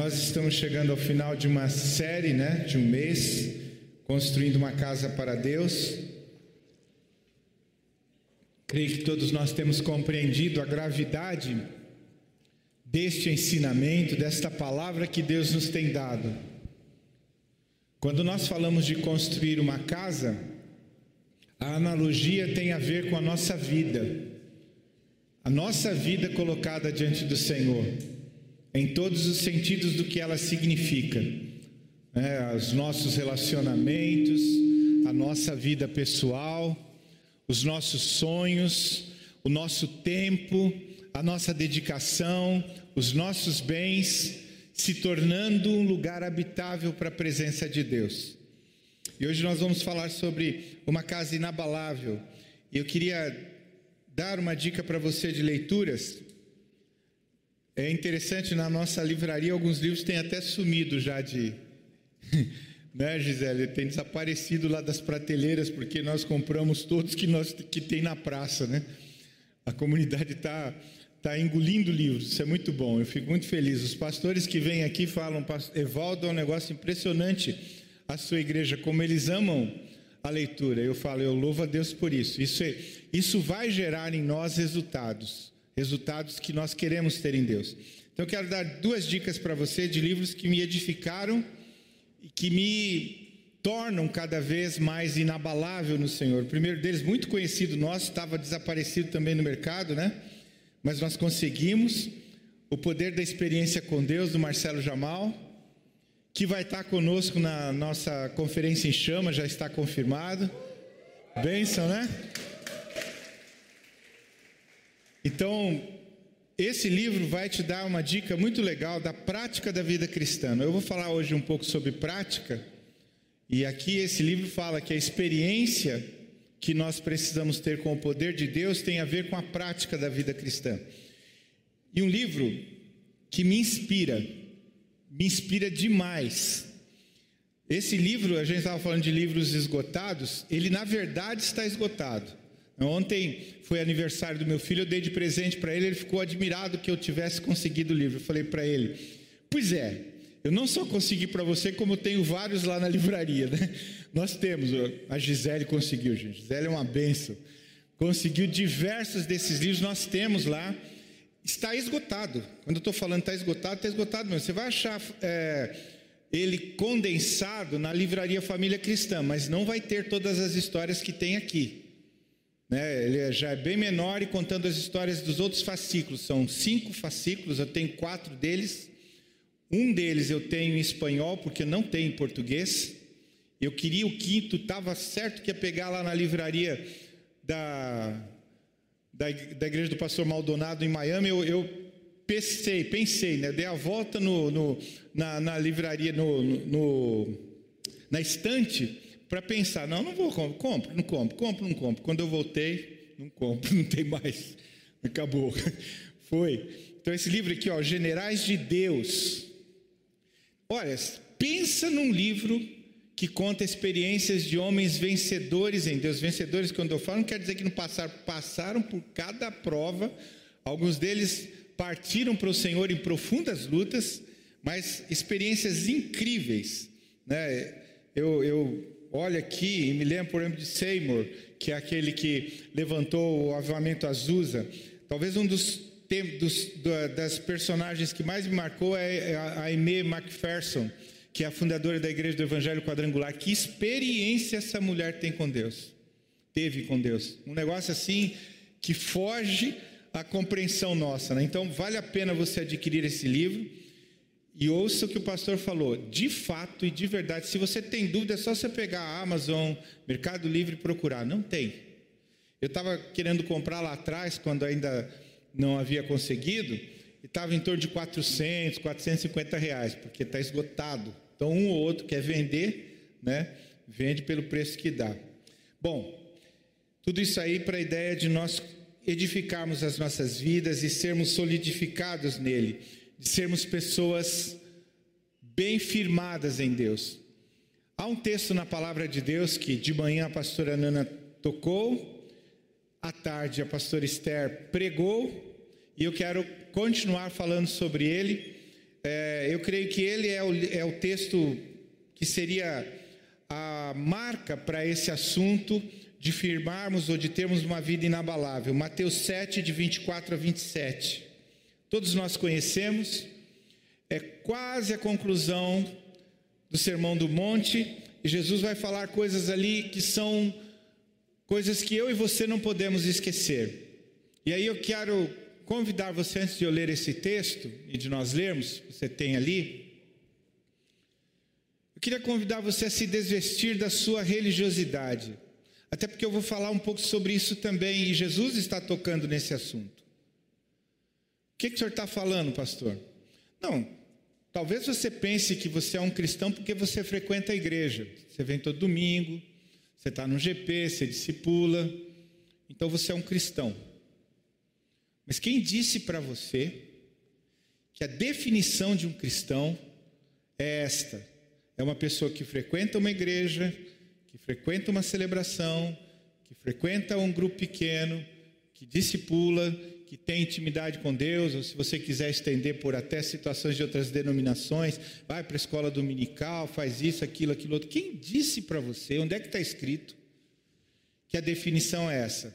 Nós estamos chegando ao final de uma série, né, de um mês, construindo uma casa para Deus. Creio que todos nós temos compreendido a gravidade deste ensinamento, desta palavra que Deus nos tem dado. Quando nós falamos de construir uma casa, a analogia tem a ver com a nossa vida, a nossa vida colocada diante do Senhor em todos os sentidos do que ela significa, né? os nossos relacionamentos, a nossa vida pessoal, os nossos sonhos, o nosso tempo, a nossa dedicação, os nossos bens, se tornando um lugar habitável para a presença de Deus. E hoje nós vamos falar sobre uma casa inabalável. E eu queria dar uma dica para você de leituras é interessante, na nossa livraria, alguns livros têm até sumido já de. né, Gisele? Tem desaparecido lá das prateleiras, porque nós compramos todos que, nós, que tem na praça, né? A comunidade está tá engolindo livros, isso é muito bom, eu fico muito feliz. Os pastores que vêm aqui falam, Evaldo, é um negócio impressionante a sua igreja, como eles amam a leitura. Eu falo, eu louvo a Deus por isso. Isso, é, isso vai gerar em nós resultados resultados que nós queremos ter em Deus. Então eu quero dar duas dicas para você de livros que me edificaram e que me tornam cada vez mais inabalável no Senhor. O primeiro deles, muito conhecido nosso, estava desaparecido também no mercado, né? Mas nós conseguimos o poder da experiência com Deus do Marcelo Jamal, que vai estar conosco na nossa conferência em chama, já está confirmado. Bênção, né? Então, esse livro vai te dar uma dica muito legal da prática da vida cristã. Eu vou falar hoje um pouco sobre prática, e aqui esse livro fala que a experiência que nós precisamos ter com o poder de Deus tem a ver com a prática da vida cristã. E um livro que me inspira, me inspira demais. Esse livro, a gente estava falando de livros esgotados, ele na verdade está esgotado. Ontem foi aniversário do meu filho, eu dei de presente para ele, ele ficou admirado que eu tivesse conseguido o livro. Eu falei para ele: Pois é, eu não só consegui para você, como tenho vários lá na livraria, né? Nós temos, a Gisele conseguiu, gente. Gisele é uma benção. Conseguiu diversos desses livros, nós temos lá. Está esgotado. Quando eu estou falando está esgotado, está esgotado mesmo. Você vai achar é, ele condensado na livraria Família Cristã, mas não vai ter todas as histórias que tem aqui. Né? Ele já é bem menor e contando as histórias dos outros fascículos. São cinco fascículos, eu tenho quatro deles. Um deles eu tenho em espanhol, porque não tem em português. Eu queria o quinto, estava certo que ia pegar lá na livraria da, da, da igreja do pastor Maldonado em Miami. Eu, eu pensei, pensei, né? dei a volta no, no na, na, livraria, no, no, na estante para pensar, não, não vou, compro, compro, não compro, compro, não compro. Quando eu voltei, não compro, não tem mais, acabou. Foi. Então esse livro aqui, ó, Generais de Deus. Olha, pensa num livro que conta experiências de homens vencedores em Deus. Vencedores, quando eu falo, não quer dizer que não passaram, passaram por cada prova. Alguns deles partiram para o Senhor em profundas lutas, mas experiências incríveis. Né? Eu, eu olha aqui e me lembro, por exemplo, de Seymour, que é aquele que levantou o avivamento Azusa. Talvez um dos, dos das personagens que mais me marcou é, é a Aimee McPherson, que é a fundadora da Igreja do Evangelho Quadrangular. Que experiência essa mulher tem com Deus? Teve com Deus. Um negócio assim que foge à compreensão nossa. Né? Então, vale a pena você adquirir esse livro. E ouça o que o pastor falou, de fato e de verdade. Se você tem dúvida, é só você pegar a Amazon, Mercado Livre e procurar. Não tem. Eu estava querendo comprar lá atrás, quando ainda não havia conseguido, e estava em torno de 400, 450 reais, porque está esgotado. Então, um ou outro quer vender, né? Vende pelo preço que dá. Bom, tudo isso aí para a ideia de nós edificarmos as nossas vidas e sermos solidificados nele de sermos pessoas bem firmadas em Deus. Há um texto na palavra de Deus que de manhã a pastora Nana tocou, à tarde a pastora Esther pregou, e eu quero continuar falando sobre ele. é, eu creio que ele é o, é o texto que seria a marca para esse assunto de firmarmos ou de termos uma vida inabalável. Mateus 7, de 24 a 27. Todos nós conhecemos, é quase a conclusão do Sermão do Monte, e Jesus vai falar coisas ali que são coisas que eu e você não podemos esquecer. E aí eu quero convidar você, antes de eu ler esse texto e de nós lermos, você tem ali, eu queria convidar você a se desvestir da sua religiosidade, até porque eu vou falar um pouco sobre isso também, e Jesus está tocando nesse assunto. Que, que o senhor está falando, pastor? Não, talvez você pense que você é um cristão porque você frequenta a igreja, você vem todo domingo, você está no GP, você discipula, então você é um cristão. Mas quem disse para você que a definição de um cristão é esta? É uma pessoa que frequenta uma igreja, que frequenta uma celebração, que frequenta um grupo pequeno, que discipula, que tem intimidade com Deus, ou se você quiser estender por até situações de outras denominações, vai para a escola dominical, faz isso, aquilo, aquilo outro. Quem disse para você, onde é que está escrito que a definição é essa?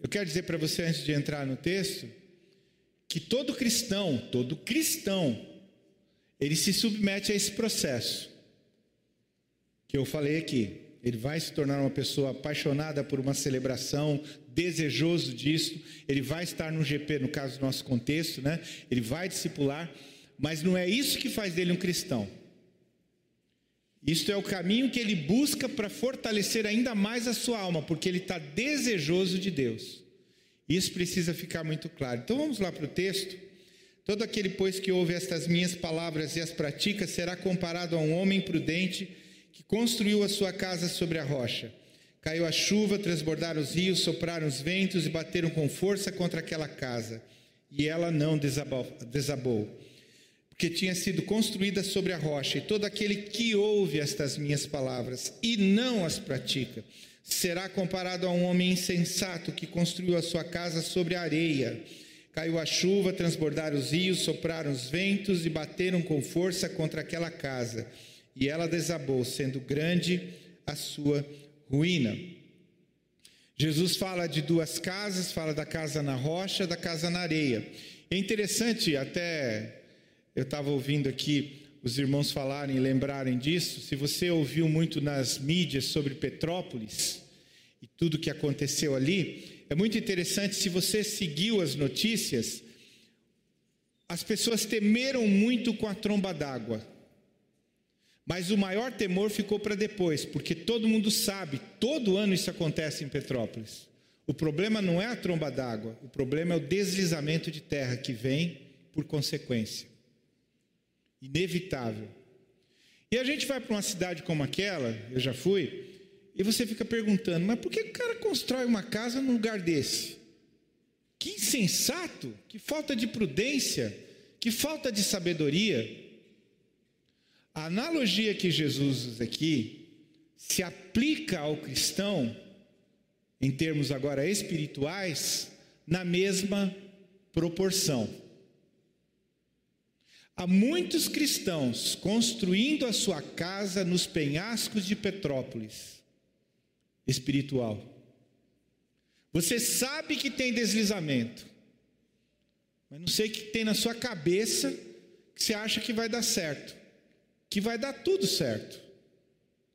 Eu quero dizer para você, antes de entrar no texto, que todo cristão, todo cristão, ele se submete a esse processo que eu falei aqui. Ele vai se tornar uma pessoa apaixonada por uma celebração, desejoso disso. Ele vai estar no GP, no caso do nosso contexto, né? Ele vai discipular, mas não é isso que faz dele um cristão. Isto é o caminho que ele busca para fortalecer ainda mais a sua alma, porque ele está desejoso de Deus. Isso precisa ficar muito claro. Então vamos lá para o texto. Todo aquele, pois, que ouve estas minhas palavras e as pratica, será comparado a um homem prudente que construiu a sua casa sobre a rocha. Caiu a chuva, transbordaram os rios, sopraram os ventos e bateram com força contra aquela casa. E ela não desabou, porque tinha sido construída sobre a rocha. E todo aquele que ouve estas minhas palavras e não as pratica, será comparado a um homem insensato que construiu a sua casa sobre a areia. Caiu a chuva, transbordaram os rios, sopraram os ventos e bateram com força contra aquela casa e ela desabou, sendo grande a sua ruína. Jesus fala de duas casas, fala da casa na rocha, da casa na areia. É interessante, até eu estava ouvindo aqui os irmãos falarem e lembrarem disso. Se você ouviu muito nas mídias sobre Petrópolis e tudo que aconteceu ali, é muito interessante. Se você seguiu as notícias, as pessoas temeram muito com a tromba d'água. Mas o maior temor ficou para depois, porque todo mundo sabe, todo ano isso acontece em Petrópolis. O problema não é a tromba d'água, o problema é o deslizamento de terra que vem por consequência. Inevitável. E a gente vai para uma cidade como aquela, eu já fui, e você fica perguntando, mas por que o cara constrói uma casa num lugar desse? Que insensato, que falta de prudência, que falta de sabedoria. A analogia que Jesus usa aqui se aplica ao cristão, em termos agora espirituais, na mesma proporção. Há muitos cristãos construindo a sua casa nos penhascos de Petrópolis espiritual. Você sabe que tem deslizamento, mas não sei o que tem na sua cabeça que você acha que vai dar certo que vai dar tudo certo.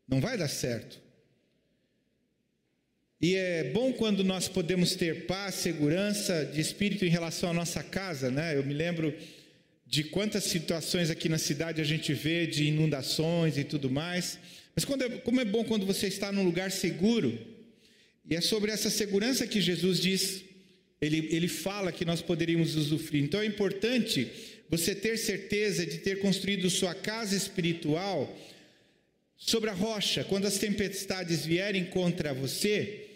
Não vai dar certo. E é bom quando nós podemos ter paz, segurança de espírito em relação à nossa casa, né? Eu me lembro de quantas situações aqui na cidade a gente vê de inundações e tudo mais. Mas é, como é bom quando você está num lugar seguro. E é sobre essa segurança que Jesus diz, ele, ele fala que nós poderíamos usufruir. Então é importante você ter certeza de ter construído sua casa espiritual sobre a rocha, quando as tempestades vierem contra você,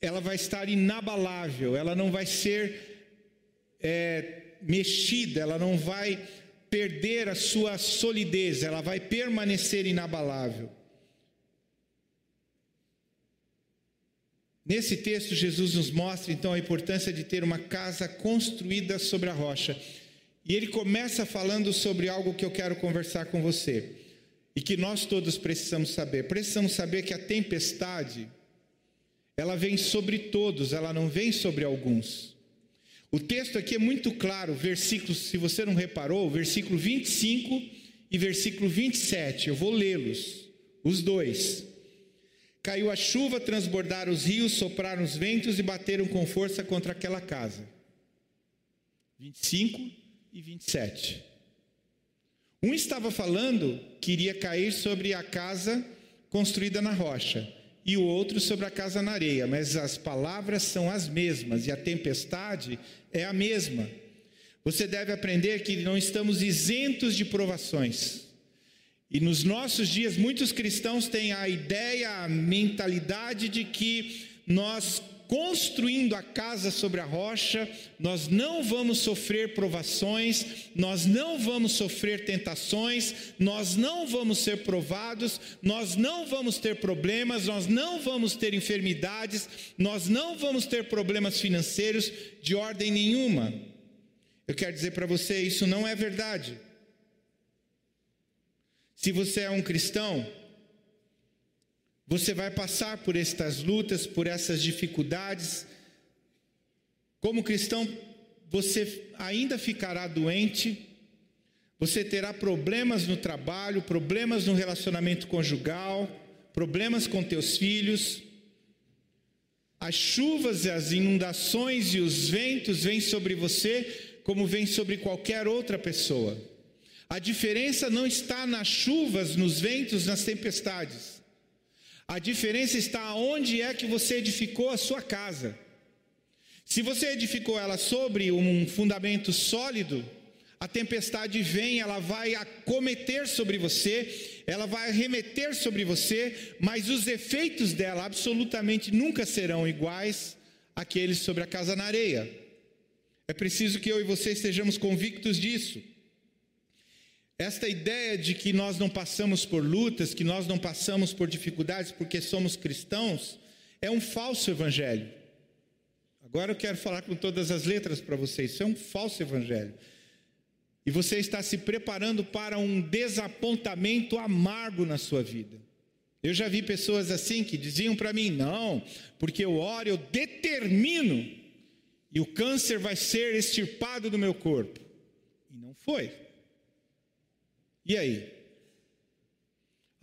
ela vai estar inabalável, ela não vai ser é, mexida, ela não vai perder a sua solidez, ela vai permanecer inabalável. Nesse texto, Jesus nos mostra então a importância de ter uma casa construída sobre a rocha. E ele começa falando sobre algo que eu quero conversar com você e que nós todos precisamos saber. Precisamos saber que a tempestade ela vem sobre todos, ela não vem sobre alguns. O texto aqui é muito claro, versículos, se você não reparou, versículo 25 e versículo 27, eu vou lê-los, os dois. Caiu a chuva, transbordaram os rios, sopraram os ventos e bateram com força contra aquela casa. 25 e 27. Um estava falando que iria cair sobre a casa construída na rocha e o outro sobre a casa na areia, mas as palavras são as mesmas e a tempestade é a mesma. Você deve aprender que não estamos isentos de provações. E nos nossos dias, muitos cristãos têm a ideia, a mentalidade de que nós construindo a casa sobre a rocha, nós não vamos sofrer provações, nós não vamos sofrer tentações, nós não vamos ser provados, nós não vamos ter problemas, nós não vamos ter enfermidades, nós não vamos ter problemas financeiros de ordem nenhuma. Eu quero dizer para você, isso não é verdade. Se você é um cristão, você vai passar por estas lutas, por essas dificuldades. Como cristão, você ainda ficará doente, você terá problemas no trabalho, problemas no relacionamento conjugal, problemas com teus filhos. As chuvas, as inundações e os ventos vêm sobre você como vêm sobre qualquer outra pessoa. A diferença não está nas chuvas, nos ventos, nas tempestades. A diferença está onde é que você edificou a sua casa. Se você edificou ela sobre um fundamento sólido, a tempestade vem, ela vai acometer sobre você, ela vai remeter sobre você, mas os efeitos dela absolutamente nunca serão iguais àqueles sobre a casa na areia. É preciso que eu e você estejamos convictos disso. Esta ideia de que nós não passamos por lutas, que nós não passamos por dificuldades porque somos cristãos, é um falso evangelho. Agora eu quero falar com todas as letras para vocês: isso é um falso evangelho. E você está se preparando para um desapontamento amargo na sua vida. Eu já vi pessoas assim que diziam para mim: não, porque eu oro, eu determino, e o câncer vai ser extirpado do meu corpo. E não foi. E aí?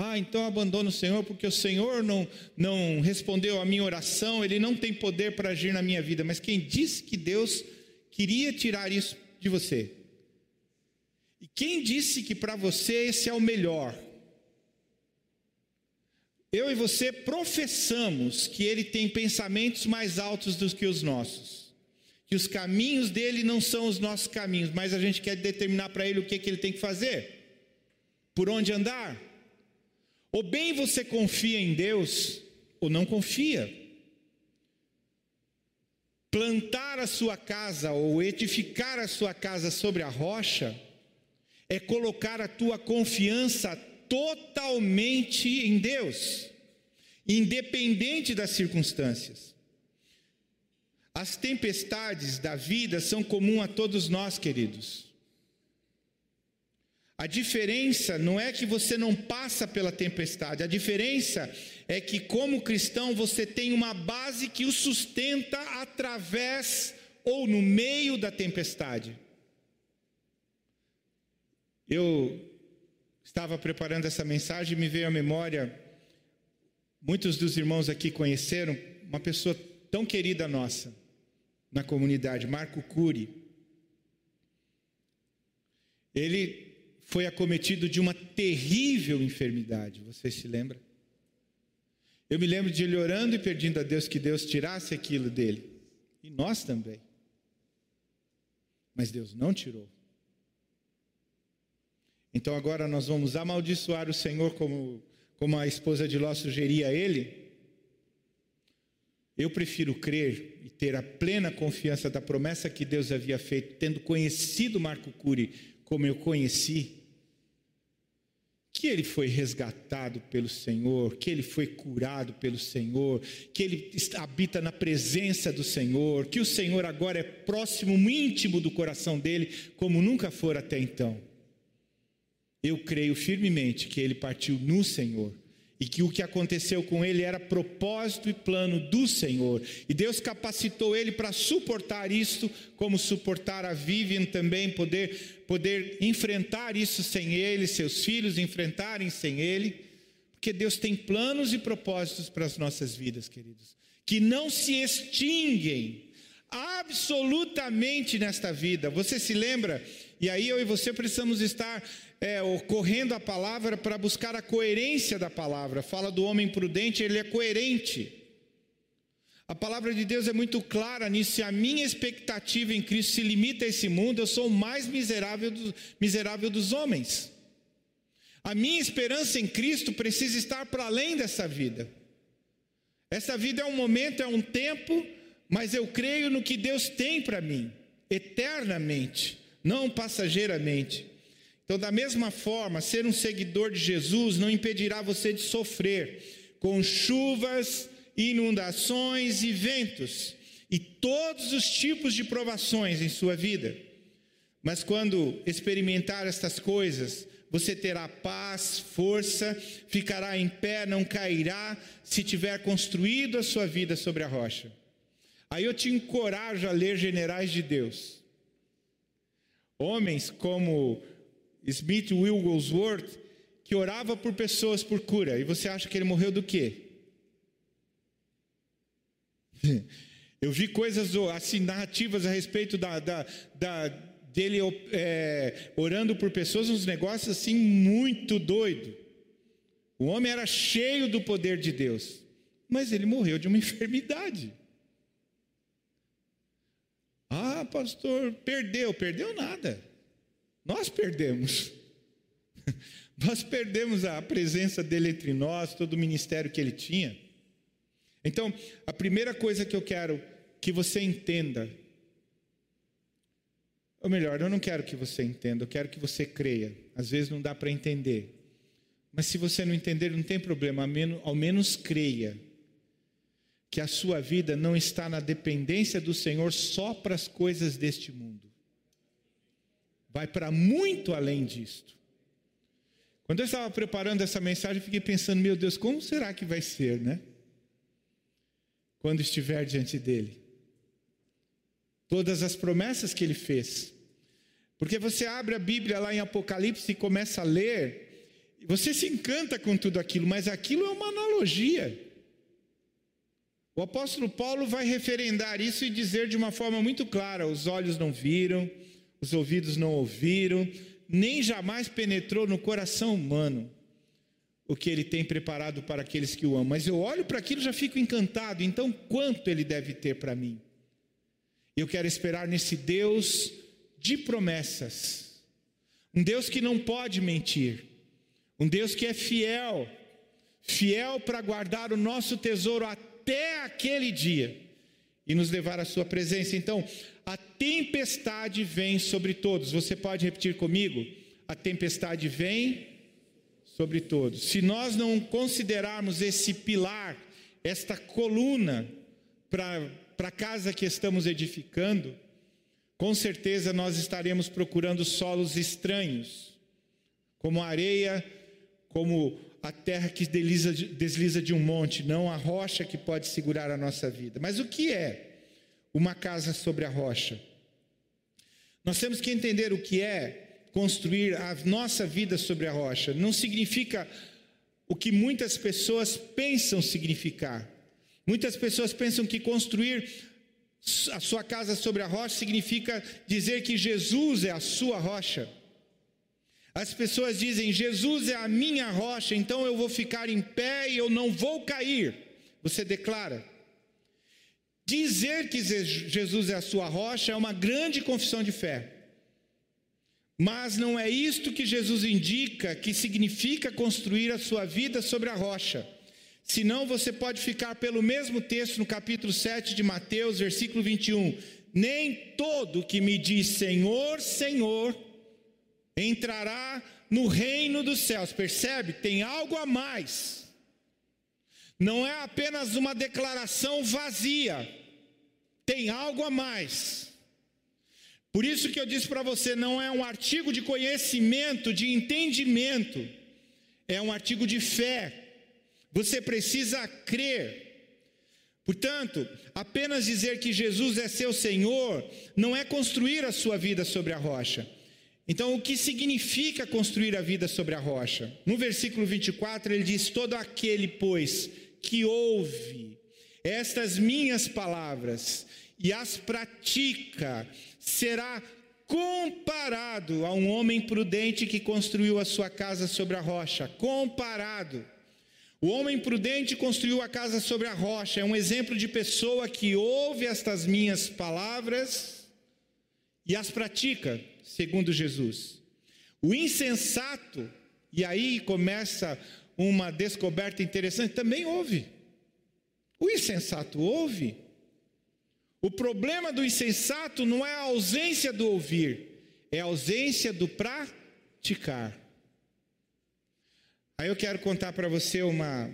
Ah, então abandono o Senhor porque o Senhor não, não respondeu a minha oração, Ele não tem poder para agir na minha vida. Mas quem disse que Deus queria tirar isso de você? E quem disse que para você esse é o melhor? Eu e você professamos que Ele tem pensamentos mais altos do que os nossos. Que os caminhos dele não são os nossos caminhos, mas a gente quer determinar para ele o que, que ele tem que fazer por onde andar. Ou bem você confia em Deus, ou não confia. Plantar a sua casa ou edificar a sua casa sobre a rocha é colocar a tua confiança totalmente em Deus, independente das circunstâncias. As tempestades da vida são comuns a todos nós, queridos. A diferença não é que você não passa pela tempestade, a diferença é que, como cristão, você tem uma base que o sustenta através ou no meio da tempestade. Eu estava preparando essa mensagem e me veio à memória, muitos dos irmãos aqui conheceram uma pessoa tão querida nossa na comunidade, Marco Cury. Ele foi acometido de uma terrível enfermidade. Você se lembra? Eu me lembro de ele orando e pedindo a Deus que Deus tirasse aquilo dele. E nós também. Mas Deus não tirou. Então agora nós vamos amaldiçoar o Senhor como, como a esposa de Ló sugeria a ele. Eu prefiro crer e ter a plena confiança da promessa que Deus havia feito, tendo conhecido Marco Cury como eu conheci, que ele foi resgatado pelo Senhor, que ele foi curado pelo Senhor, que ele habita na presença do Senhor, que o Senhor agora é próximo, íntimo do coração dele, como nunca for até então. Eu creio firmemente que ele partiu no Senhor e que o que aconteceu com ele era propósito e plano do Senhor. E Deus capacitou ele para suportar isso, como suportar a Vivian também, poder, poder enfrentar isso sem ele, seus filhos enfrentarem sem ele. Porque Deus tem planos e propósitos para as nossas vidas, queridos, que não se extinguem absolutamente nesta vida. Você se lembra? E aí eu e você precisamos estar é, correndo a palavra para buscar a coerência da palavra. Fala do homem prudente, ele é coerente. A palavra de Deus é muito clara nisso. Se a minha expectativa em Cristo se limita a esse mundo, eu sou o mais miserável, do, miserável dos homens. A minha esperança em Cristo precisa estar para além dessa vida. Essa vida é um momento, é um tempo, mas eu creio no que Deus tem para mim, eternamente, não passageiramente. Então, da mesma forma, ser um seguidor de Jesus não impedirá você de sofrer com chuvas, inundações e ventos e todos os tipos de provações em sua vida. Mas quando experimentar estas coisas, você terá paz, força, ficará em pé, não cairá, se tiver construído a sua vida sobre a rocha. Aí eu te encorajo a ler Generais de Deus. Homens como Smith Wigglesworth, que orava por pessoas por cura. E você acha que ele morreu do quê? Eu vi coisas assim, narrativas a respeito da, da, da dele é, orando por pessoas, uns negócios assim muito doido. O homem era cheio do poder de Deus, mas ele morreu de uma enfermidade. Ah, pastor, perdeu, perdeu nada. Nós perdemos. Nós perdemos a presença dele entre nós, todo o ministério que ele tinha. Então, a primeira coisa que eu quero que você entenda, ou melhor, eu não quero que você entenda, eu quero que você creia. Às vezes não dá para entender. Mas se você não entender, não tem problema, ao menos, ao menos creia que a sua vida não está na dependência do Senhor só para as coisas deste mundo vai para muito além disto. Quando eu estava preparando essa mensagem, eu fiquei pensando, meu Deus, como será que vai ser, né? Quando estiver diante dele. Todas as promessas que ele fez. Porque você abre a Bíblia lá em Apocalipse e começa a ler, e você se encanta com tudo aquilo, mas aquilo é uma analogia. O apóstolo Paulo vai referendar isso e dizer de uma forma muito clara: os olhos não viram, os ouvidos não ouviram, nem jamais penetrou no coração humano o que ele tem preparado para aqueles que o amam. Mas eu olho para aquilo e já fico encantado. Então, quanto ele deve ter para mim? Eu quero esperar nesse Deus de promessas, um Deus que não pode mentir, um Deus que é fiel, fiel para guardar o nosso tesouro até aquele dia e nos levar à Sua presença. Então, a tempestade vem sobre todos. Você pode repetir comigo? A tempestade vem sobre todos. Se nós não considerarmos esse pilar, esta coluna para a casa que estamos edificando, com certeza nós estaremos procurando solos estranhos, como areia, como a terra que desliza, desliza de um monte, não a rocha que pode segurar a nossa vida. Mas o que é uma casa sobre a rocha. Nós temos que entender o que é construir a nossa vida sobre a rocha. Não significa o que muitas pessoas pensam significar. Muitas pessoas pensam que construir a sua casa sobre a rocha significa dizer que Jesus é a sua rocha. As pessoas dizem: Jesus é a minha rocha, então eu vou ficar em pé e eu não vou cair. Você declara. Dizer que Jesus é a sua rocha é uma grande confissão de fé. Mas não é isto que Jesus indica que significa construir a sua vida sobre a rocha. Senão você pode ficar pelo mesmo texto no capítulo 7 de Mateus, versículo 21. Nem todo que me diz Senhor, Senhor entrará no reino dos céus. Percebe? Tem algo a mais. Não é apenas uma declaração vazia. Tem algo a mais. Por isso que eu disse para você, não é um artigo de conhecimento, de entendimento, é um artigo de fé. Você precisa crer. Portanto, apenas dizer que Jesus é seu Senhor não é construir a sua vida sobre a rocha. Então, o que significa construir a vida sobre a rocha? No versículo 24, ele diz: Todo aquele, pois, que ouve estas minhas palavras e as pratica, será comparado a um homem prudente que construiu a sua casa sobre a rocha. Comparado. O homem prudente construiu a casa sobre a rocha. É um exemplo de pessoa que ouve estas minhas palavras e as pratica, segundo Jesus. O insensato, e aí começa uma descoberta interessante, também ouve. O insensato ouve. O problema do insensato não é a ausência do ouvir, é a ausência do praticar. Aí eu quero contar para você uma,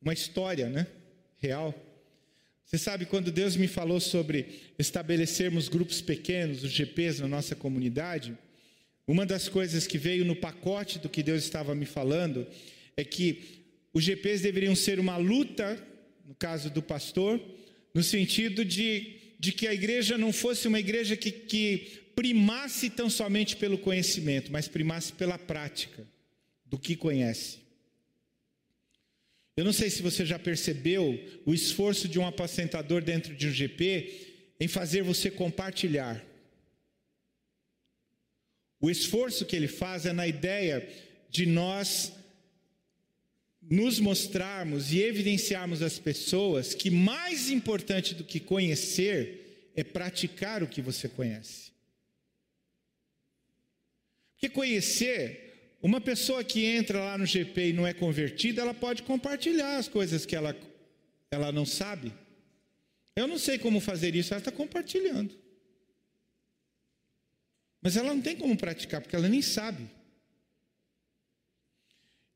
uma história, né? Real. Você sabe, quando Deus me falou sobre estabelecermos grupos pequenos, os GPs na nossa comunidade, uma das coisas que veio no pacote do que Deus estava me falando é que os GPs deveriam ser uma luta, no caso do pastor, no sentido de, de que a igreja não fosse uma igreja que, que primasse tão somente pelo conhecimento, mas primasse pela prática do que conhece. Eu não sei se você já percebeu o esforço de um apacentador dentro de um GP em fazer você compartilhar. O esforço que ele faz é na ideia de nós nos mostrarmos e evidenciarmos às pessoas que mais importante do que conhecer é praticar o que você conhece. Porque conhecer uma pessoa que entra lá no GP e não é convertida, ela pode compartilhar as coisas que ela, ela não sabe. Eu não sei como fazer isso, ela está compartilhando. Mas ela não tem como praticar, porque ela nem sabe.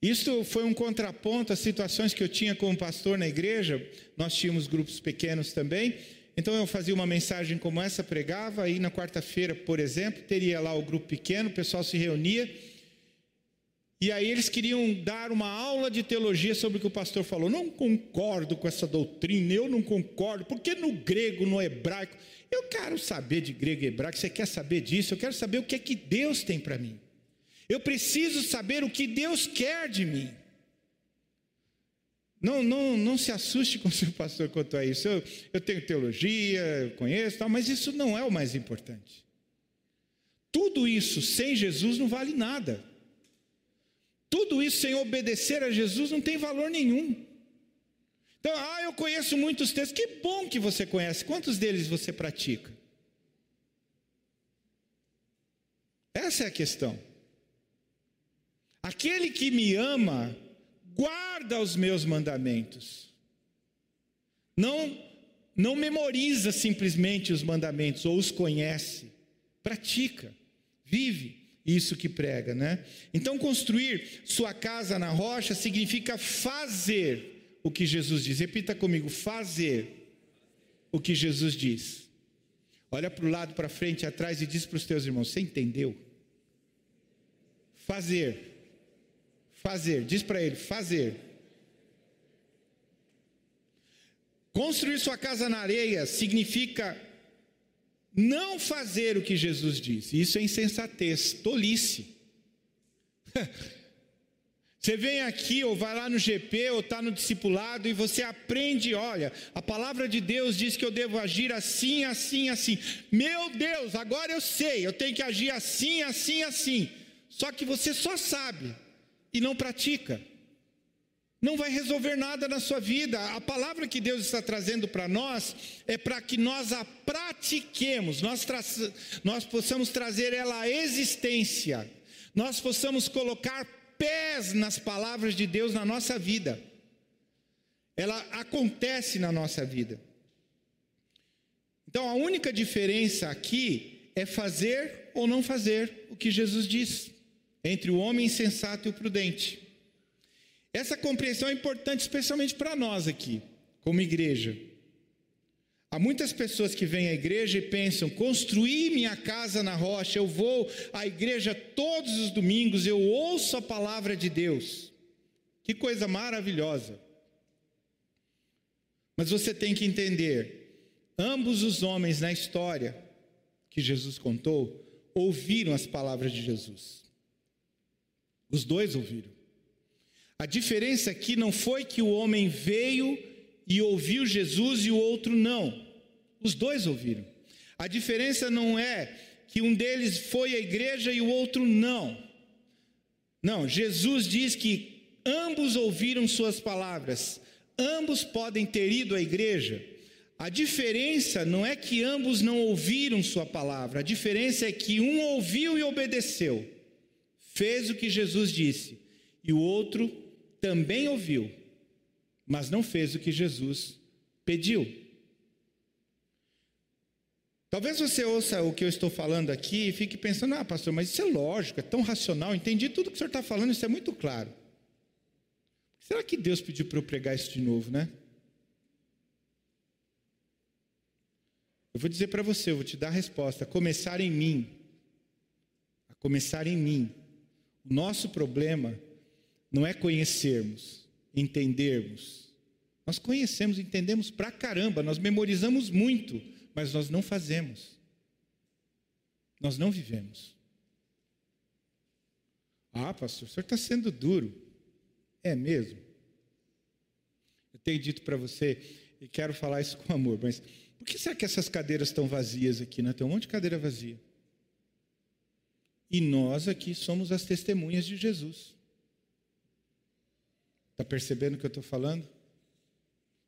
Isso foi um contraponto às situações que eu tinha como pastor na igreja. Nós tínhamos grupos pequenos também. Então eu fazia uma mensagem como essa, pregava, aí na quarta-feira, por exemplo, teria lá o grupo pequeno, o pessoal se reunia e aí eles queriam dar uma aula de teologia sobre o que o pastor falou. Não concordo com essa doutrina, eu não concordo, porque no grego, no hebraico, eu quero saber de grego e hebraico, você quer saber disso? Eu quero saber o que é que Deus tem para mim. Eu preciso saber o que Deus quer de mim. Não, não, não se assuste com o seu pastor quanto a isso. Eu, eu tenho teologia, eu conheço, tal, mas isso não é o mais importante. Tudo isso sem Jesus não vale nada. Tudo isso sem obedecer a Jesus não tem valor nenhum. Então, ah, eu conheço muitos textos. Que bom que você conhece. Quantos deles você pratica? Essa é a questão. Aquele que me ama, guarda os meus mandamentos. Não não memoriza simplesmente os mandamentos ou os conhece, pratica, vive isso que prega, né? Então, construir sua casa na rocha significa fazer o que Jesus diz. Repita comigo: fazer o que Jesus diz. Olha para o lado, para frente, atrás e diz para os teus irmãos: Você entendeu? Fazer. Fazer. Diz para ele: fazer. Construir sua casa na areia significa não fazer o que Jesus disse. Isso é insensatez, tolice. Você vem aqui ou vai lá no GP ou está no discipulado e você aprende, olha, a palavra de Deus diz que eu devo agir assim, assim, assim. Meu Deus, agora eu sei, eu tenho que agir assim, assim, assim. Só que você só sabe e não pratica não vai resolver nada na sua vida. A palavra que Deus está trazendo para nós é para que nós a pratiquemos, nós, tra nós possamos trazer ela à existência, nós possamos colocar pés nas palavras de Deus na nossa vida. Ela acontece na nossa vida. Então a única diferença aqui é fazer ou não fazer o que Jesus diz. entre o homem insensato e o prudente. Essa compreensão é importante, especialmente para nós aqui, como igreja. Há muitas pessoas que vêm à igreja e pensam: construir minha casa na rocha, eu vou à igreja todos os domingos, eu ouço a palavra de Deus. Que coisa maravilhosa. Mas você tem que entender: ambos os homens na história que Jesus contou ouviram as palavras de Jesus. Os dois ouviram. A diferença aqui não foi que o homem veio e ouviu Jesus e o outro não. Os dois ouviram. A diferença não é que um deles foi à igreja e o outro não. Não, Jesus diz que ambos ouviram suas palavras, ambos podem ter ido à igreja. A diferença não é que ambos não ouviram sua palavra, a diferença é que um ouviu e obedeceu, fez o que Jesus disse, e o outro também ouviu, mas não fez o que Jesus pediu. Talvez você ouça o que eu estou falando aqui e fique pensando: ah, pastor, mas isso é lógico, é tão racional, entendi tudo que o senhor está falando, isso é muito claro. Será que Deus pediu para eu pregar isso de novo, né? Eu vou dizer para você, eu vou te dar a resposta: começar em mim. A começar em mim. O nosso problema não é conhecermos, entendermos. Nós conhecemos, entendemos pra caramba, nós memorizamos muito mas nós não fazemos. Nós não vivemos. Ah, pastor, o senhor está sendo duro. É mesmo? Eu tenho dito para você, e quero falar isso com amor, mas por que será que essas cadeiras estão vazias aqui? Né? Tem um monte de cadeira vazia. E nós aqui somos as testemunhas de Jesus. Está percebendo o que eu estou falando?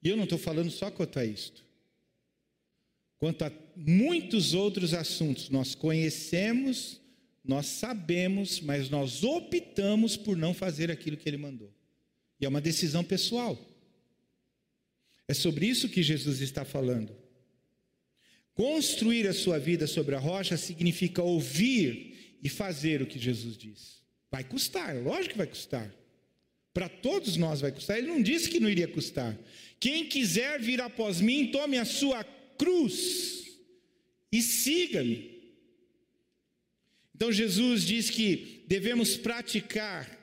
E eu não estou falando só quanto a isto. Quanto a muitos outros assuntos, nós conhecemos, nós sabemos, mas nós optamos por não fazer aquilo que ele mandou. E é uma decisão pessoal. É sobre isso que Jesus está falando. Construir a sua vida sobre a rocha significa ouvir e fazer o que Jesus diz. Vai custar, lógico que vai custar. Para todos nós vai custar. Ele não disse que não iria custar. Quem quiser vir após mim, tome a sua cruz e siga-me. Então Jesus diz que devemos praticar.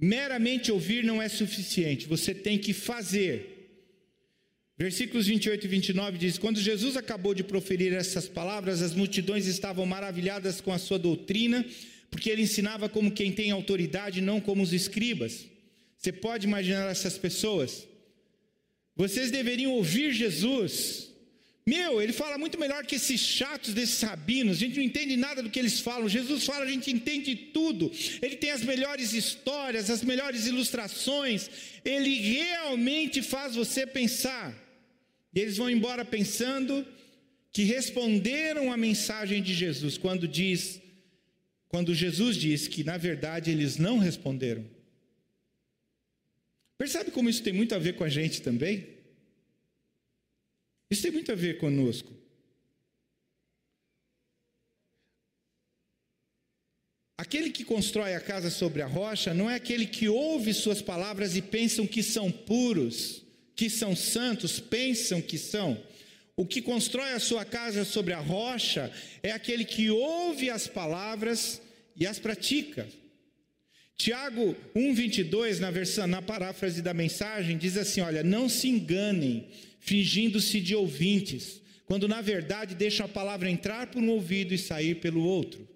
Meramente ouvir não é suficiente, você tem que fazer. Versículos 28 e 29 diz: Quando Jesus acabou de proferir essas palavras, as multidões estavam maravilhadas com a sua doutrina, porque ele ensinava como quem tem autoridade, não como os escribas. Você pode imaginar essas pessoas? Vocês deveriam ouvir Jesus. Meu, ele fala muito melhor que esses chatos desses rabinos. A gente não entende nada do que eles falam. Jesus fala, a gente entende tudo. Ele tem as melhores histórias, as melhores ilustrações. Ele realmente faz você pensar. E eles vão embora pensando que responderam à mensagem de Jesus quando diz quando Jesus diz que na verdade eles não responderam. Percebe como isso tem muito a ver com a gente também? Isso tem muito a ver conosco. Aquele que constrói a casa sobre a rocha não é aquele que ouve suas palavras e pensam que são puros, que são santos, pensam que são. O que constrói a sua casa sobre a rocha é aquele que ouve as palavras e as pratica. Tiago 1:22 na versão na paráfrase da mensagem diz assim, olha, não se enganem, fingindo-se de ouvintes, quando na verdade deixam a palavra entrar por um ouvido e sair pelo outro.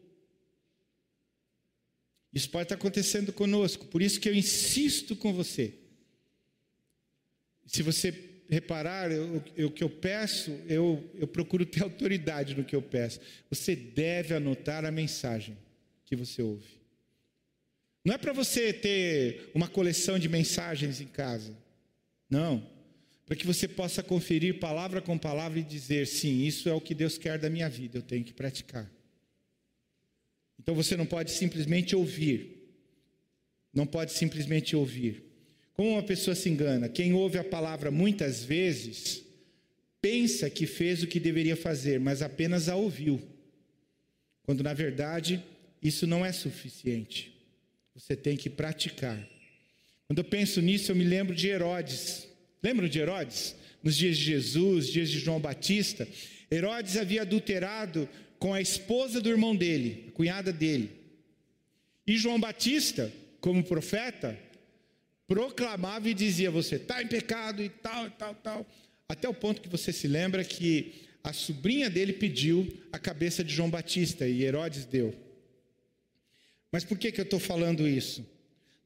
Isso pode estar acontecendo conosco, por isso que eu insisto com você. Se você reparar, o que eu peço, eu, eu procuro ter autoridade no que eu peço. Você deve anotar a mensagem que você ouve. Não é para você ter uma coleção de mensagens em casa. Não. Para que você possa conferir palavra com palavra e dizer: sim, isso é o que Deus quer da minha vida, eu tenho que praticar. Então você não pode simplesmente ouvir. Não pode simplesmente ouvir. Como uma pessoa se engana? Quem ouve a palavra muitas vezes pensa que fez o que deveria fazer, mas apenas a ouviu. Quando na verdade isso não é suficiente. Você tem que praticar. Quando eu penso nisso, eu me lembro de Herodes. Lembram de Herodes? Nos dias de Jesus, dias de João Batista. Herodes havia adulterado com a esposa do irmão dele, a cunhada dele. E João Batista, como profeta, proclamava e dizia: Você está em pecado e tal, tal, tal. Até o ponto que você se lembra que a sobrinha dele pediu a cabeça de João Batista e Herodes deu. Mas por que, que eu estou falando isso?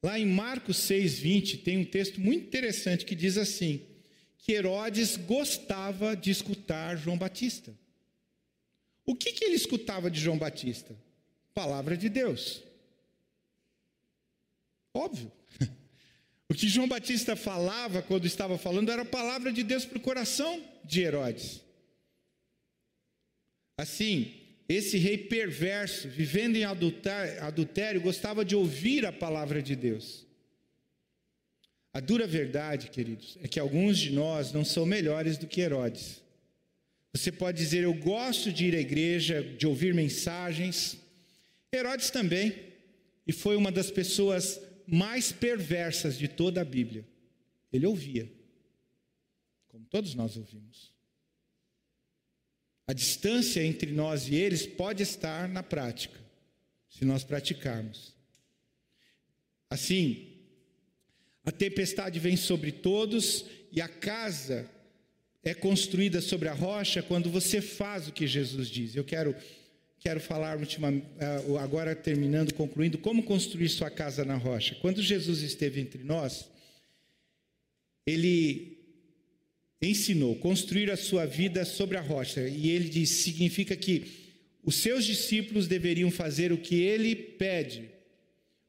Lá em Marcos 6,20 tem um texto muito interessante que diz assim: que Herodes gostava de escutar João Batista. O que, que ele escutava de João Batista? Palavra de Deus. Óbvio. O que João Batista falava quando estava falando era a palavra de Deus para o coração de Herodes. Assim, esse rei perverso, vivendo em adultério, gostava de ouvir a palavra de Deus. A dura verdade, queridos, é que alguns de nós não são melhores do que Herodes. Você pode dizer, eu gosto de ir à igreja, de ouvir mensagens. Herodes também, e foi uma das pessoas mais perversas de toda a Bíblia. Ele ouvia, como todos nós ouvimos. A distância entre nós e eles pode estar na prática, se nós praticarmos. Assim, a tempestade vem sobre todos e a casa é construída sobre a rocha quando você faz o que Jesus diz. Eu quero quero falar eh, agora terminando, concluindo, como construir sua casa na rocha. Quando Jesus esteve entre nós, ele ensinou construir a sua vida sobre a rocha. E ele diz, significa que os seus discípulos deveriam fazer o que ele pede.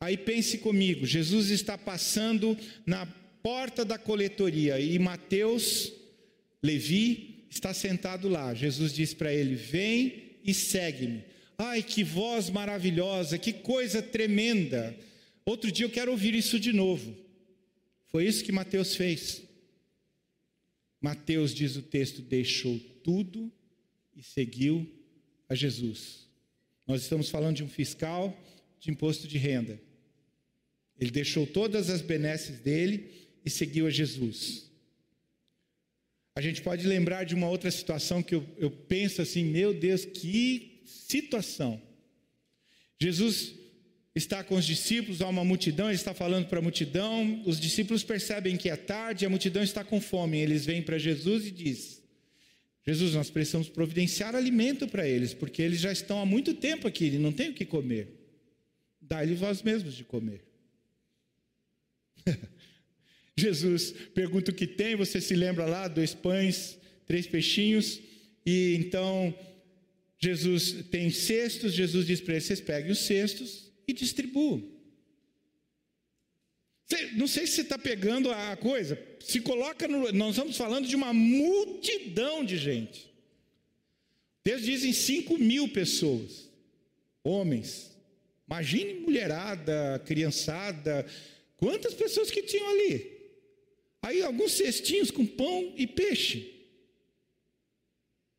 Aí pense comigo, Jesus está passando na porta da coletoria e Mateus, Levi, está sentado lá. Jesus diz para ele: Vem e segue-me. Ai, que voz maravilhosa, que coisa tremenda. Outro dia eu quero ouvir isso de novo. Foi isso que Mateus fez. Mateus diz o texto: deixou tudo e seguiu a Jesus. Nós estamos falando de um fiscal de imposto de renda. Ele deixou todas as benesses dele e seguiu a Jesus. A gente pode lembrar de uma outra situação que eu, eu penso assim: meu Deus, que situação. Jesus está com os discípulos, há uma multidão, ele está falando para a multidão, os discípulos percebem que é tarde, a multidão está com fome, eles vêm para Jesus e diz: Jesus, nós precisamos providenciar alimento para eles, porque eles já estão há muito tempo aqui, eles não têm o que comer. Dá-lhe vós mesmos de comer. Jesus pergunta o que tem, você se lembra lá, dois pães, três peixinhos, e então Jesus tem cestos, Jesus diz para eles: vocês peguem os cestos, e distribuo. Não sei se você está pegando a coisa. Se coloca no. Nós estamos falando de uma multidão de gente. Deus dizem 5 mil pessoas, homens. Imagine mulherada, criançada. Quantas pessoas que tinham ali? Aí alguns cestinhos com pão e peixe.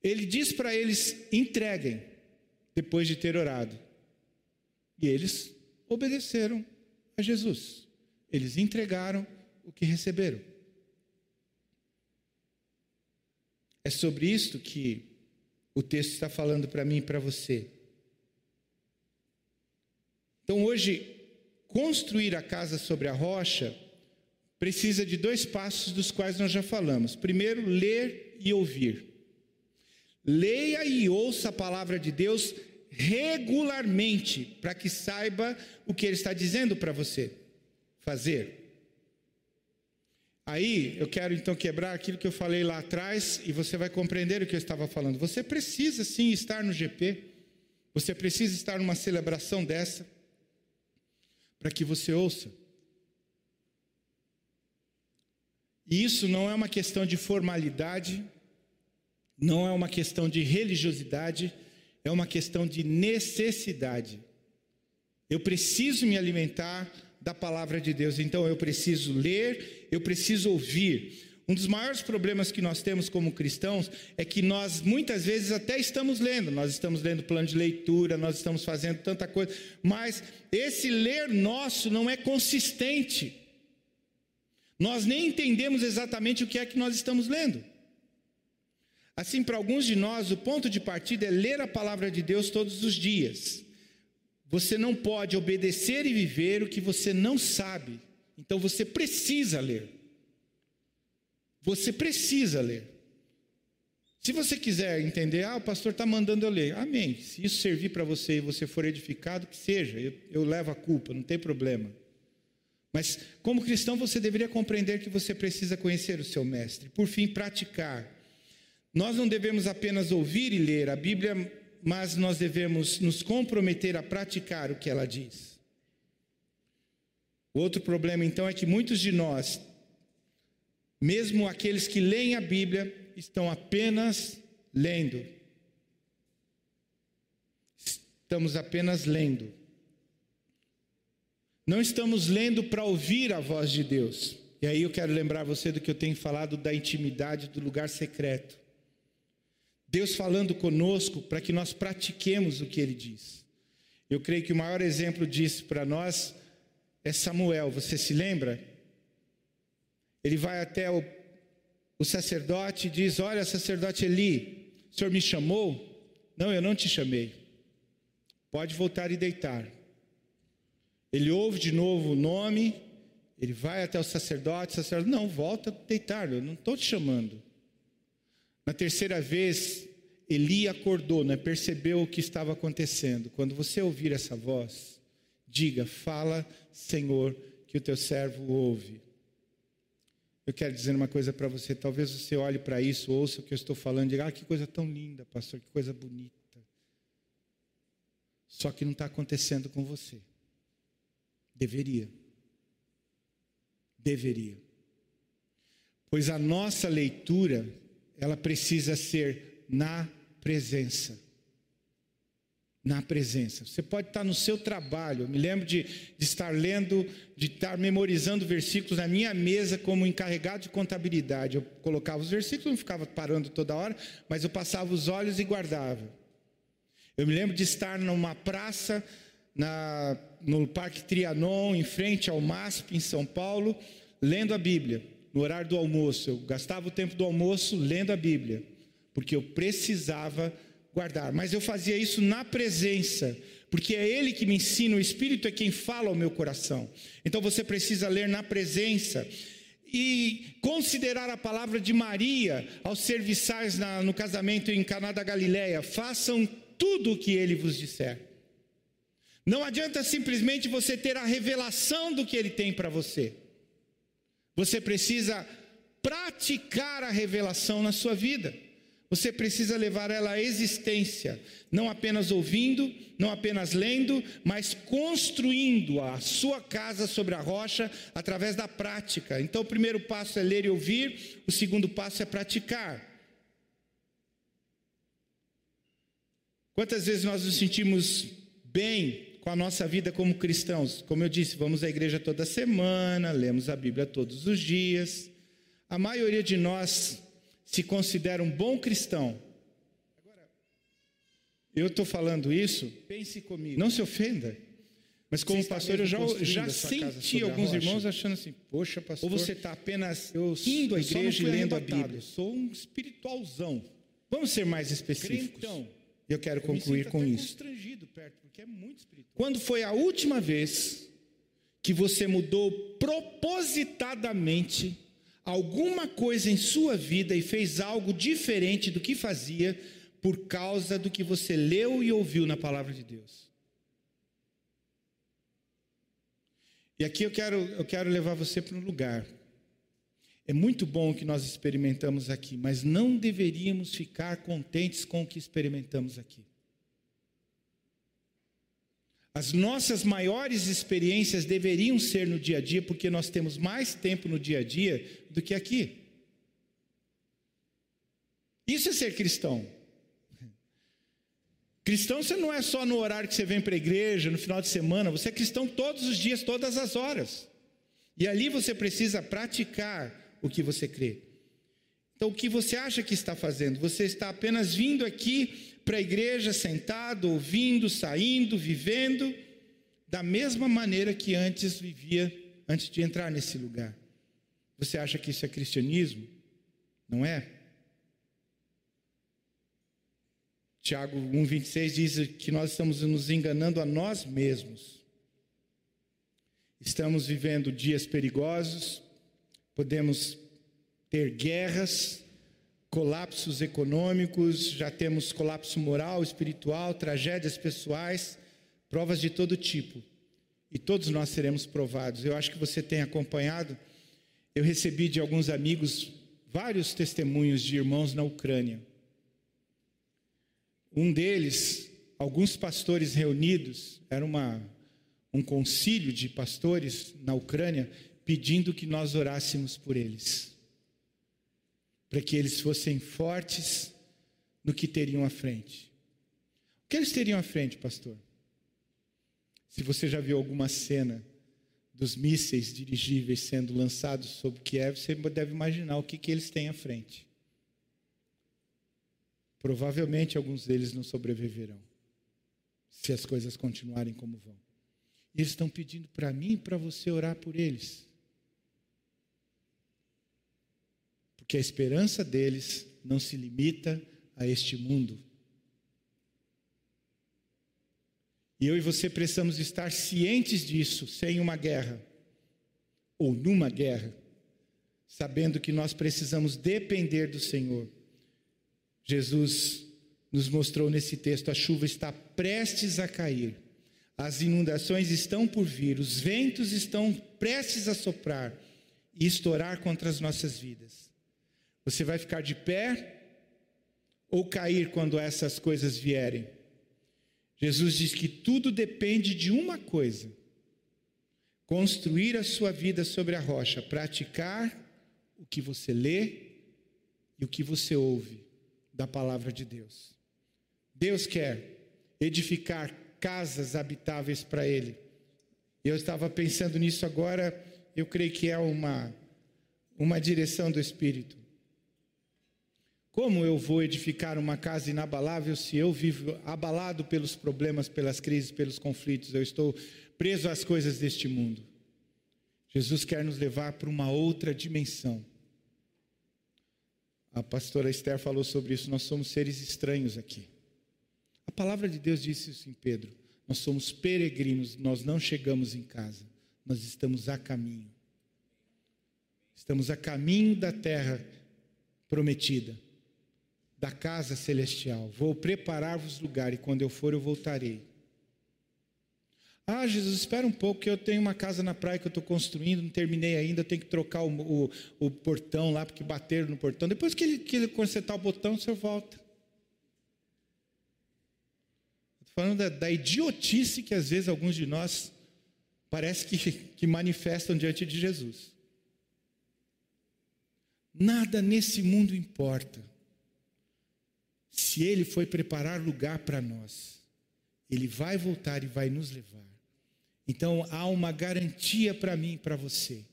Ele diz para eles: entreguem, depois de ter orado. E eles obedeceram a Jesus. Eles entregaram o que receberam. É sobre isto que o texto está falando para mim e para você. Então, hoje, construir a casa sobre a rocha precisa de dois passos dos quais nós já falamos. Primeiro, ler e ouvir. Leia e ouça a palavra de Deus regularmente, para que saiba o que ele está dizendo para você fazer. Aí eu quero então quebrar aquilo que eu falei lá atrás e você vai compreender o que eu estava falando. Você precisa sim estar no GP, você precisa estar numa celebração dessa, para que você ouça. E isso não é uma questão de formalidade, não é uma questão de religiosidade, é uma questão de necessidade. Eu preciso me alimentar da palavra de Deus, então eu preciso ler, eu preciso ouvir. um dos maiores problemas que nós temos como cristãos é que nós muitas vezes até estamos lendo, nós estamos lendo plano de leitura, nós estamos fazendo tanta coisa, mas esse ler nosso não é consistente. Nós nem entendemos exatamente o que é que nós estamos lendo. Assim, para alguns de nós, o ponto de partida é ler a palavra de Deus todos os dias. Você não pode obedecer e viver o que você não sabe, então você precisa ler. Você precisa ler. Se você quiser entender, ah, o pastor está mandando eu ler, amém. Se isso servir para você e você for edificado, que seja, eu, eu levo a culpa, não tem problema. Mas, como cristão, você deveria compreender que você precisa conhecer o seu mestre. Por fim, praticar. Nós não devemos apenas ouvir e ler a Bíblia, mas nós devemos nos comprometer a praticar o que ela diz. O outro problema, então, é que muitos de nós mesmo aqueles que leem a Bíblia estão apenas lendo. Estamos apenas lendo. Não estamos lendo para ouvir a voz de Deus. E aí eu quero lembrar você do que eu tenho falado da intimidade do lugar secreto. Deus falando conosco para que nós pratiquemos o que ele diz. Eu creio que o maior exemplo disso para nós é Samuel. Você se lembra? Ele vai até o, o sacerdote e diz: Olha, sacerdote Eli, o senhor me chamou? Não, eu não te chamei. Pode voltar e deitar. Ele ouve de novo o nome, ele vai até o sacerdote, o sacerdote, não, volta deitar, eu não estou te chamando. Na terceira vez, Eli acordou, né, percebeu o que estava acontecendo. Quando você ouvir essa voz, diga: Fala, Senhor, que o teu servo ouve. Eu quero dizer uma coisa para você. Talvez você olhe para isso, ouça o que eu estou falando e diga: ah, que coisa tão linda, pastor, que coisa bonita. Só que não está acontecendo com você. Deveria. Deveria. Pois a nossa leitura, ela precisa ser na presença na presença. Você pode estar no seu trabalho. Eu me lembro de, de, estar lendo, de estar memorizando versículos na minha mesa como encarregado de contabilidade. Eu colocava os versículos, não ficava parando toda hora, mas eu passava os olhos e guardava. Eu me lembro de estar numa praça na, no Parque Trianon, em frente ao MASP, em São Paulo, lendo a Bíblia, no horário do almoço. Eu gastava o tempo do almoço lendo a Bíblia, porque eu precisava guardar, mas eu fazia isso na presença, porque é Ele que me ensina, o Espírito é quem fala ao meu coração. Então você precisa ler na presença e considerar a palavra de Maria aos serviçais na, no casamento em Caná da Galileia. Façam tudo o que Ele vos disser. Não adianta simplesmente você ter a revelação do que Ele tem para você. Você precisa praticar a revelação na sua vida. Você precisa levar ela à existência, não apenas ouvindo, não apenas lendo, mas construindo a sua casa sobre a rocha através da prática. Então, o primeiro passo é ler e ouvir, o segundo passo é praticar. Quantas vezes nós nos sentimos bem com a nossa vida como cristãos? Como eu disse, vamos à igreja toda semana, lemos a Bíblia todos os dias. A maioria de nós se considera um bom cristão. Agora, eu estou falando isso, pense comigo, não se ofenda. Mas como pastor, eu já, já senti alguns irmãos achando assim, poxa, pastor. Ou você está apenas eu indo à igreja e lendo a Bíblia. Eu sou um espiritualzão. Vamos ser mais específicos. Então, eu quero concluir eu com isso. Perto, é Quando foi a última vez que você mudou propositadamente alguma coisa em sua vida e fez algo diferente do que fazia por causa do que você leu e ouviu na palavra de Deus. E aqui eu quero, eu quero levar você para um lugar. É muito bom o que nós experimentamos aqui, mas não deveríamos ficar contentes com o que experimentamos aqui. As nossas maiores experiências deveriam ser no dia a dia, porque nós temos mais tempo no dia a dia do que aqui. Isso é ser cristão. Cristão você não é só no horário que você vem para a igreja, no final de semana, você é cristão todos os dias, todas as horas. E ali você precisa praticar o que você crê. Então, o que você acha que está fazendo? Você está apenas vindo aqui para a igreja, sentado, ouvindo, saindo, vivendo, da mesma maneira que antes vivia, antes de entrar nesse lugar. Você acha que isso é cristianismo? Não é? Tiago 1,26 diz que nós estamos nos enganando a nós mesmos. Estamos vivendo dias perigosos, podemos ter guerras, colapsos econômicos, já temos colapso moral, espiritual, tragédias pessoais, provas de todo tipo. E todos nós seremos provados. Eu acho que você tem acompanhado. Eu recebi de alguns amigos vários testemunhos de irmãos na Ucrânia. Um deles, alguns pastores reunidos, era uma, um concílio de pastores na Ucrânia, pedindo que nós orássemos por eles, para que eles fossem fortes no que teriam à frente. O que eles teriam à frente, pastor? Se você já viu alguma cena dos mísseis dirigíveis sendo lançados sobre Kiev, você deve imaginar o que, que eles têm à frente. Provavelmente alguns deles não sobreviverão, se as coisas continuarem como vão. Eles estão pedindo para mim e para você orar por eles. Porque a esperança deles não se limita a este mundo. E eu e você precisamos estar cientes disso, sem uma guerra, ou numa guerra, sabendo que nós precisamos depender do Senhor. Jesus nos mostrou nesse texto: a chuva está prestes a cair, as inundações estão por vir, os ventos estão prestes a soprar e estourar contra as nossas vidas. Você vai ficar de pé ou cair quando essas coisas vierem? Jesus diz que tudo depende de uma coisa: construir a sua vida sobre a rocha, praticar o que você lê e o que você ouve da palavra de Deus. Deus quer edificar casas habitáveis para Ele. Eu estava pensando nisso agora, eu creio que é uma, uma direção do Espírito. Como eu vou edificar uma casa inabalável se eu vivo abalado pelos problemas, pelas crises, pelos conflitos? Eu estou preso às coisas deste mundo. Jesus quer nos levar para uma outra dimensão. A pastora Esther falou sobre isso. Nós somos seres estranhos aqui. A palavra de Deus disse isso em Pedro. Nós somos peregrinos, nós não chegamos em casa, nós estamos a caminho. Estamos a caminho da terra prometida, da casa celestial. Vou preparar-vos lugar e quando eu for eu voltarei. Ah, Jesus, espera um pouco que eu tenho uma casa na praia que eu estou construindo, não terminei ainda, tenho que trocar o, o, o, portão lá, porque bateram no portão. Depois que ele, que ele consertar o botão, o senhor volta. Estou falando da, da, idiotice que às vezes alguns de nós parece que, que manifestam diante de Jesus. Nada nesse mundo importa. Se Ele foi preparar lugar para nós, Ele vai voltar e vai nos levar. Então há uma garantia para mim e para você.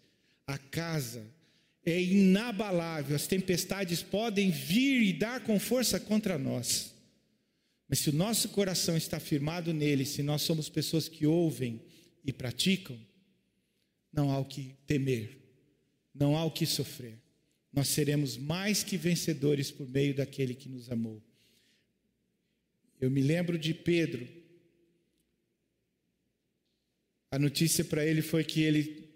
A casa é inabalável, as tempestades podem vir e dar com força contra nós. Mas se o nosso coração está firmado nele, se nós somos pessoas que ouvem e praticam, não há o que temer, não há o que sofrer. Nós seremos mais que vencedores por meio daquele que nos amou. Eu me lembro de Pedro, a notícia para ele foi que ele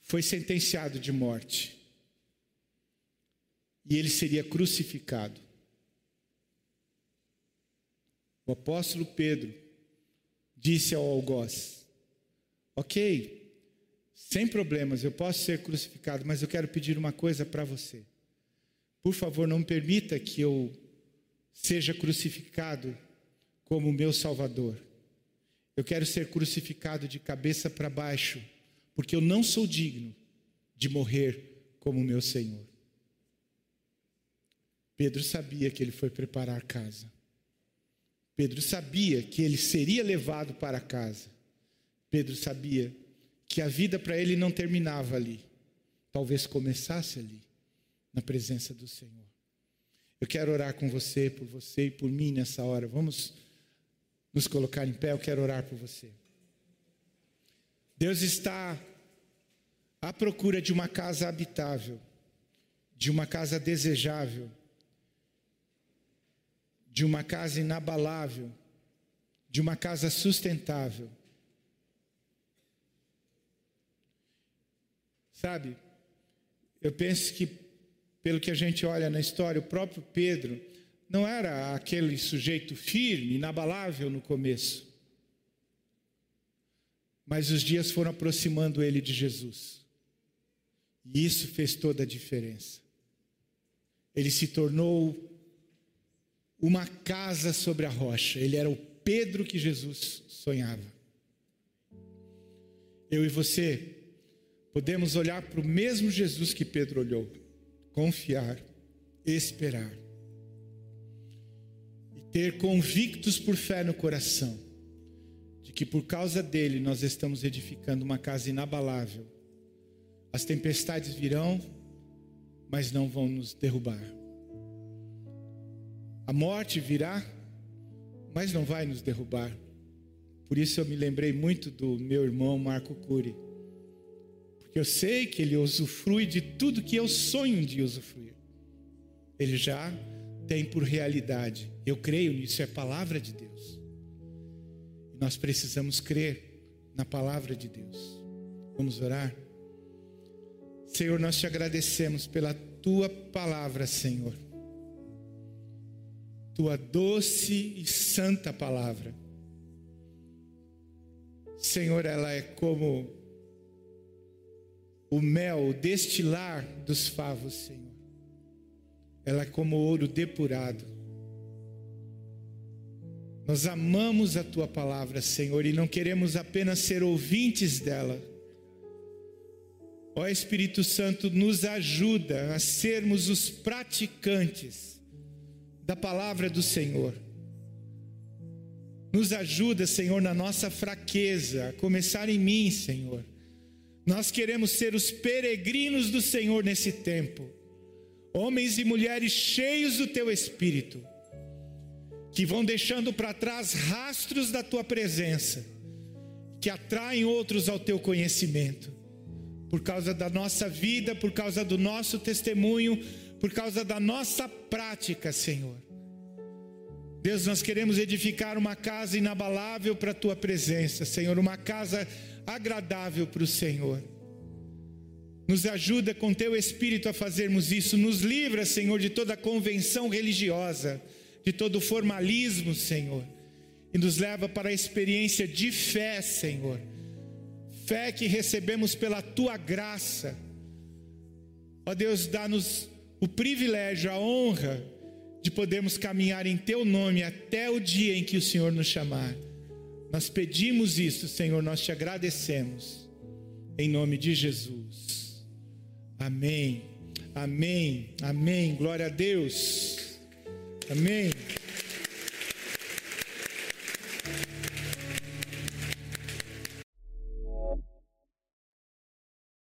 foi sentenciado de morte. E ele seria crucificado. O apóstolo Pedro disse ao algoz: Ok, sem problemas, eu posso ser crucificado, mas eu quero pedir uma coisa para você. Por favor, não permita que eu seja crucificado como meu Salvador. Eu quero ser crucificado de cabeça para baixo, porque eu não sou digno de morrer como meu Senhor. Pedro sabia que ele foi preparar casa. Pedro sabia que ele seria levado para casa. Pedro sabia que a vida para ele não terminava ali. Talvez começasse ali, na presença do Senhor. Eu quero orar com você, por você e por mim nessa hora. Vamos nos colocar em pé, eu quero orar por você. Deus está à procura de uma casa habitável, de uma casa desejável, de uma casa inabalável, de uma casa sustentável. Sabe, eu penso que, pelo que a gente olha na história, o próprio Pedro não era aquele sujeito firme, inabalável no começo. Mas os dias foram aproximando ele de Jesus. E isso fez toda a diferença. Ele se tornou uma casa sobre a rocha. Ele era o Pedro que Jesus sonhava. Eu e você podemos olhar para o mesmo Jesus que Pedro olhou, confiar, esperar e ter convictos por fé no coração de que por causa dele nós estamos edificando uma casa inabalável. As tempestades virão, mas não vão nos derrubar. A morte virá, mas não vai nos derrubar. Por isso eu me lembrei muito do meu irmão Marco Cury porque eu sei que ele usufrui de tudo que eu sonho de usufruir. Ele já tem por realidade. Eu creio nisso, é a palavra de Deus. E nós precisamos crer na palavra de Deus. Vamos orar? Senhor, nós te agradecemos pela tua palavra, Senhor. Tua doce e santa palavra. Senhor, ela é como o mel, o destilar dos favos, Senhor. Ela é como ouro depurado. Nós amamos a tua palavra, Senhor, e não queremos apenas ser ouvintes dela. Ó Espírito Santo, nos ajuda a sermos os praticantes da palavra do Senhor. Nos ajuda, Senhor, na nossa fraqueza, a começar em mim, Senhor nós queremos ser os peregrinos do Senhor nesse tempo, homens e mulheres cheios do teu espírito, que vão deixando para trás rastros da tua presença, que atraem outros ao teu conhecimento, por causa da nossa vida, por causa do nosso testemunho, por causa da nossa prática, Senhor. Deus, nós queremos edificar uma casa inabalável para a tua presença, Senhor, uma casa agradável para o Senhor. Nos ajuda com teu espírito a fazermos isso, nos livra, Senhor, de toda convenção religiosa, de todo formalismo, Senhor, e nos leva para a experiência de fé, Senhor. Fé que recebemos pela tua graça. Ó Deus, dá-nos o privilégio, a honra de podermos caminhar em teu nome até o dia em que o Senhor nos chamar. Nós pedimos isso, Senhor, nós te agradecemos. Em nome de Jesus. Amém. Amém. Amém. Glória a Deus. Amém.